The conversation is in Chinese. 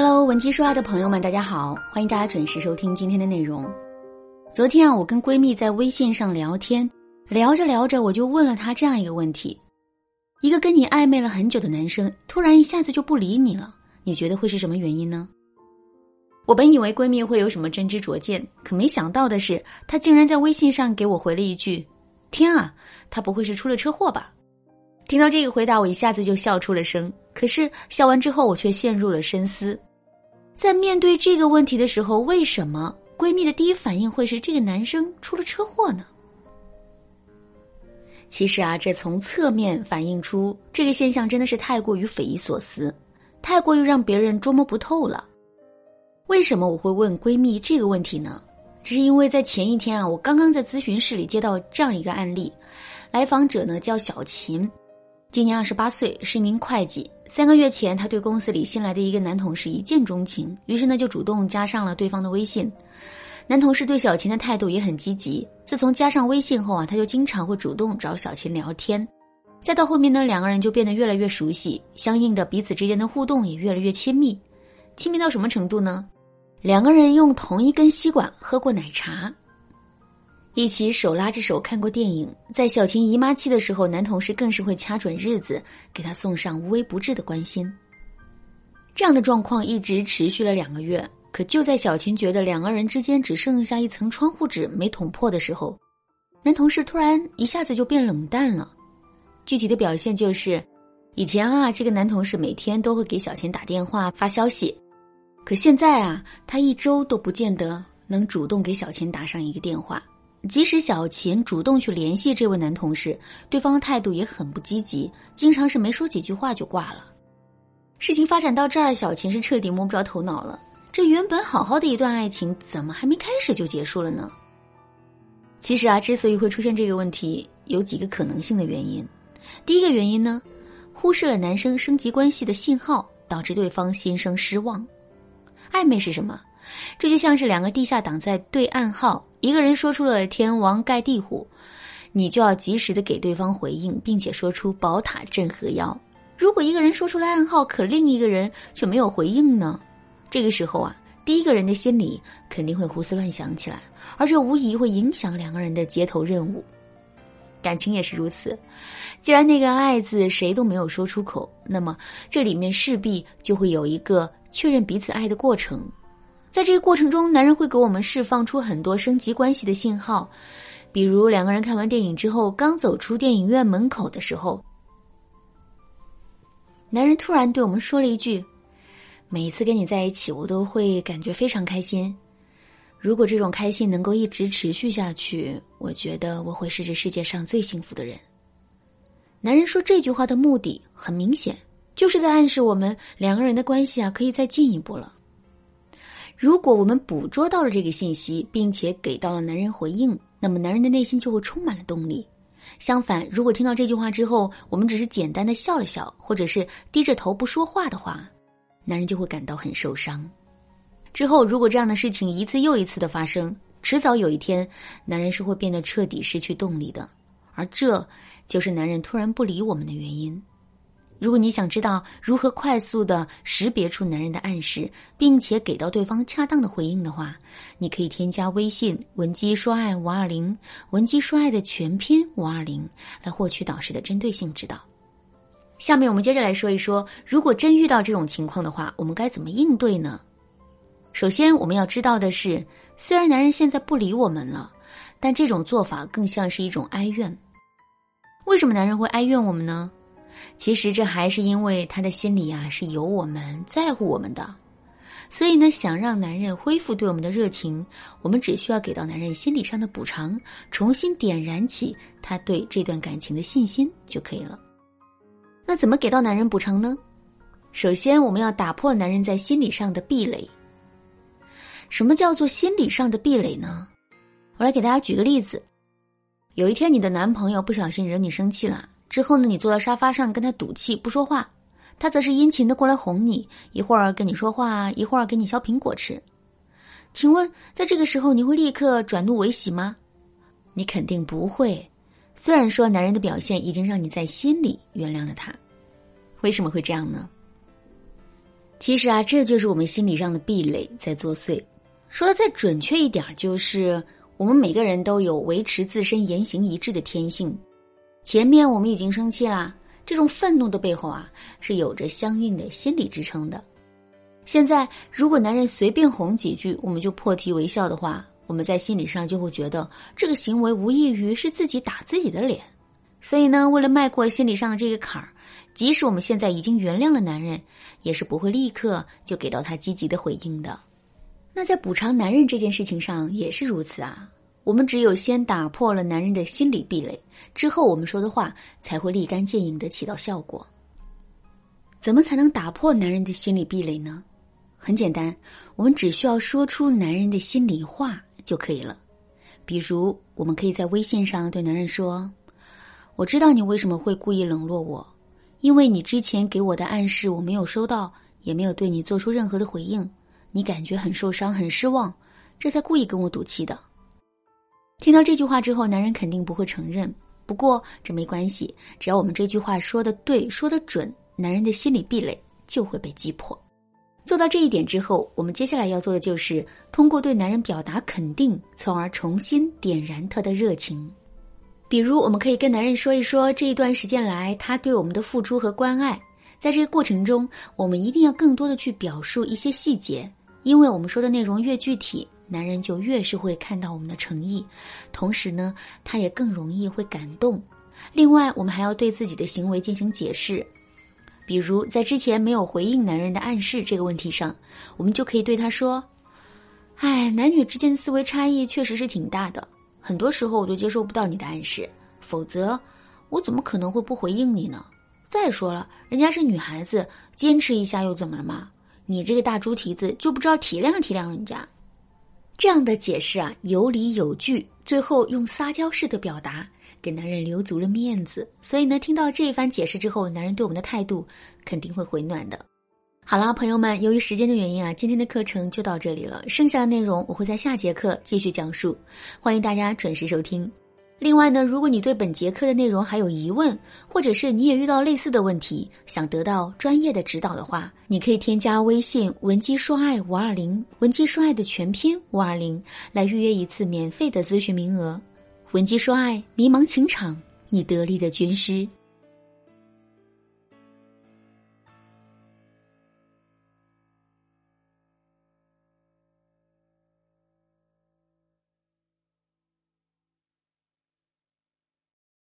Hello，文姬说爱的朋友们，大家好，欢迎大家准时收听今天的内容。昨天啊，我跟闺蜜在微信上聊天，聊着聊着，我就问了她这样一个问题：一个跟你暧昧了很久的男生，突然一下子就不理你了，你觉得会是什么原因呢？我本以为闺蜜会有什么真知灼见，可没想到的是，她竟然在微信上给我回了一句：“天啊，他不会是出了车祸吧？”听到这个回答，我一下子就笑出了声。可是笑完之后，我却陷入了深思。在面对这个问题的时候，为什么闺蜜的第一反应会是这个男生出了车祸呢？其实啊，这从侧面反映出这个现象真的是太过于匪夷所思，太过于让别人捉摸不透了。为什么我会问闺蜜这个问题呢？只是因为在前一天啊，我刚刚在咨询室里接到这样一个案例，来访者呢叫小琴，今年二十八岁，是一名会计。三个月前，他对公司里新来的一个男同事一见钟情，于是呢就主动加上了对方的微信。男同事对小琴的态度也很积极，自从加上微信后啊，他就经常会主动找小琴聊天。再到后面呢，两个人就变得越来越熟悉，相应的彼此之间的互动也越来越亲密。亲密到什么程度呢？两个人用同一根吸管喝过奶茶，一起手拉着手看过电影。在小琴姨妈期的时候，男同事更是会掐准日子给她送上无微不至的关心。这样的状况一直持续了两个月。可就在小琴觉得两个人之间只剩下一层窗户纸没捅破的时候，男同事突然一下子就变冷淡了。具体的表现就是，以前啊，这个男同事每天都会给小琴打电话发消息。可现在啊，他一周都不见得能主动给小琴打上一个电话。即使小琴主动去联系这位男同事，对方的态度也很不积极，经常是没说几句话就挂了。事情发展到这儿，小琴是彻底摸不着头脑了。这原本好好的一段爱情，怎么还没开始就结束了呢？其实啊，之所以会出现这个问题，有几个可能性的原因。第一个原因呢，忽视了男生升级关系的信号，导致对方心生失望。暧昧是什么？这就像是两个地下党在对暗号，一个人说出了“天王盖地虎”，你就要及时的给对方回应，并且说出“宝塔镇河妖”。如果一个人说出了暗号，可另一个人却没有回应呢？这个时候啊，第一个人的心里肯定会胡思乱想起来，而这无疑会影响两个人的接头任务。感情也是如此，既然那个“爱”字谁都没有说出口，那么这里面势必就会有一个。确认彼此爱的过程，在这个过程中，男人会给我们释放出很多升级关系的信号，比如两个人看完电影之后，刚走出电影院门口的时候，男人突然对我们说了一句：“每一次跟你在一起，我都会感觉非常开心。如果这种开心能够一直持续下去，我觉得我会是这世界上最幸福的人。”男人说这句话的目的很明显。就是在暗示我们两个人的关系啊，可以再进一步了。如果我们捕捉到了这个信息，并且给到了男人回应，那么男人的内心就会充满了动力。相反，如果听到这句话之后，我们只是简单的笑了笑，或者是低着头不说话的话，男人就会感到很受伤。之后，如果这样的事情一次又一次的发生，迟早有一天，男人是会变得彻底失去动力的，而这就是男人突然不理我们的原因。如果你想知道如何快速的识别出男人的暗示，并且给到对方恰当的回应的话，你可以添加微信“文姬说爱五二零”，文姬说爱的全拼五二零，来获取导师的针对性指导。下面我们接着来说一说，如果真遇到这种情况的话，我们该怎么应对呢？首先，我们要知道的是，虽然男人现在不理我们了，但这种做法更像是一种哀怨。为什么男人会哀怨我们呢？其实这还是因为他的心里啊是有我们在乎我们的，所以呢，想让男人恢复对我们的热情，我们只需要给到男人心理上的补偿，重新点燃起他对这段感情的信心就可以了。那怎么给到男人补偿呢？首先，我们要打破男人在心理上的壁垒。什么叫做心理上的壁垒呢？我来给大家举个例子：有一天，你的男朋友不小心惹你生气了。之后呢，你坐在沙发上跟他赌气不说话，他则是殷勤的过来哄你，一会儿跟你说话，一会儿给你削苹果吃。请问，在这个时候你会立刻转怒为喜吗？你肯定不会。虽然说男人的表现已经让你在心里原谅了他，为什么会这样呢？其实啊，这就是我们心理上的壁垒在作祟。说的再准确一点，就是我们每个人都有维持自身言行一致的天性。前面我们已经生气啦，这种愤怒的背后啊，是有着相应的心理支撑的。现在，如果男人随便哄几句，我们就破涕为笑的话，我们在心理上就会觉得这个行为无异于是自己打自己的脸。所以呢，为了迈过心理上的这个坎儿，即使我们现在已经原谅了男人，也是不会立刻就给到他积极的回应的。那在补偿男人这件事情上也是如此啊。我们只有先打破了男人的心理壁垒，之后我们说的话才会立竿见影的起到效果。怎么才能打破男人的心理壁垒呢？很简单，我们只需要说出男人的心里话就可以了。比如，我们可以在微信上对男人说：“我知道你为什么会故意冷落我，因为你之前给我的暗示我没有收到，也没有对你做出任何的回应，你感觉很受伤、很失望，这才故意跟我赌气的。”听到这句话之后，男人肯定不会承认。不过这没关系，只要我们这句话说的对、说的准，男人的心理壁垒就会被击破。做到这一点之后，我们接下来要做的就是通过对男人表达肯定，从而重新点燃他的热情。比如，我们可以跟男人说一说这一段时间来他对我们的付出和关爱。在这个过程中，我们一定要更多的去表述一些细节，因为我们说的内容越具体，男人就越是会看到我们的诚意，同时呢，他也更容易会感动。另外，我们还要对自己的行为进行解释。比如，在之前没有回应男人的暗示这个问题上，我们就可以对他说：“哎，男女之间的思维差异确实是挺大的，很多时候我都接受不到你的暗示，否则我怎么可能会不回应你呢？再说了，人家是女孩子，坚持一下又怎么了嘛？你这个大猪蹄子就不知道体谅体谅人家。”这样的解释啊，有理有据，最后用撒娇式的表达。给男人留足了面子，所以呢，听到这一番解释之后，男人对我们的态度肯定会回暖的。好了，朋友们，由于时间的原因啊，今天的课程就到这里了，剩下的内容我会在下节课继续讲述，欢迎大家准时收听。另外呢，如果你对本节课的内容还有疑问，或者是你也遇到类似的问题，想得到专业的指导的话，你可以添加微信文姬说爱五二零，文姬说爱的全拼五二零，来预约一次免费的咨询名额。文姬说爱，迷茫情场，你得力的军师。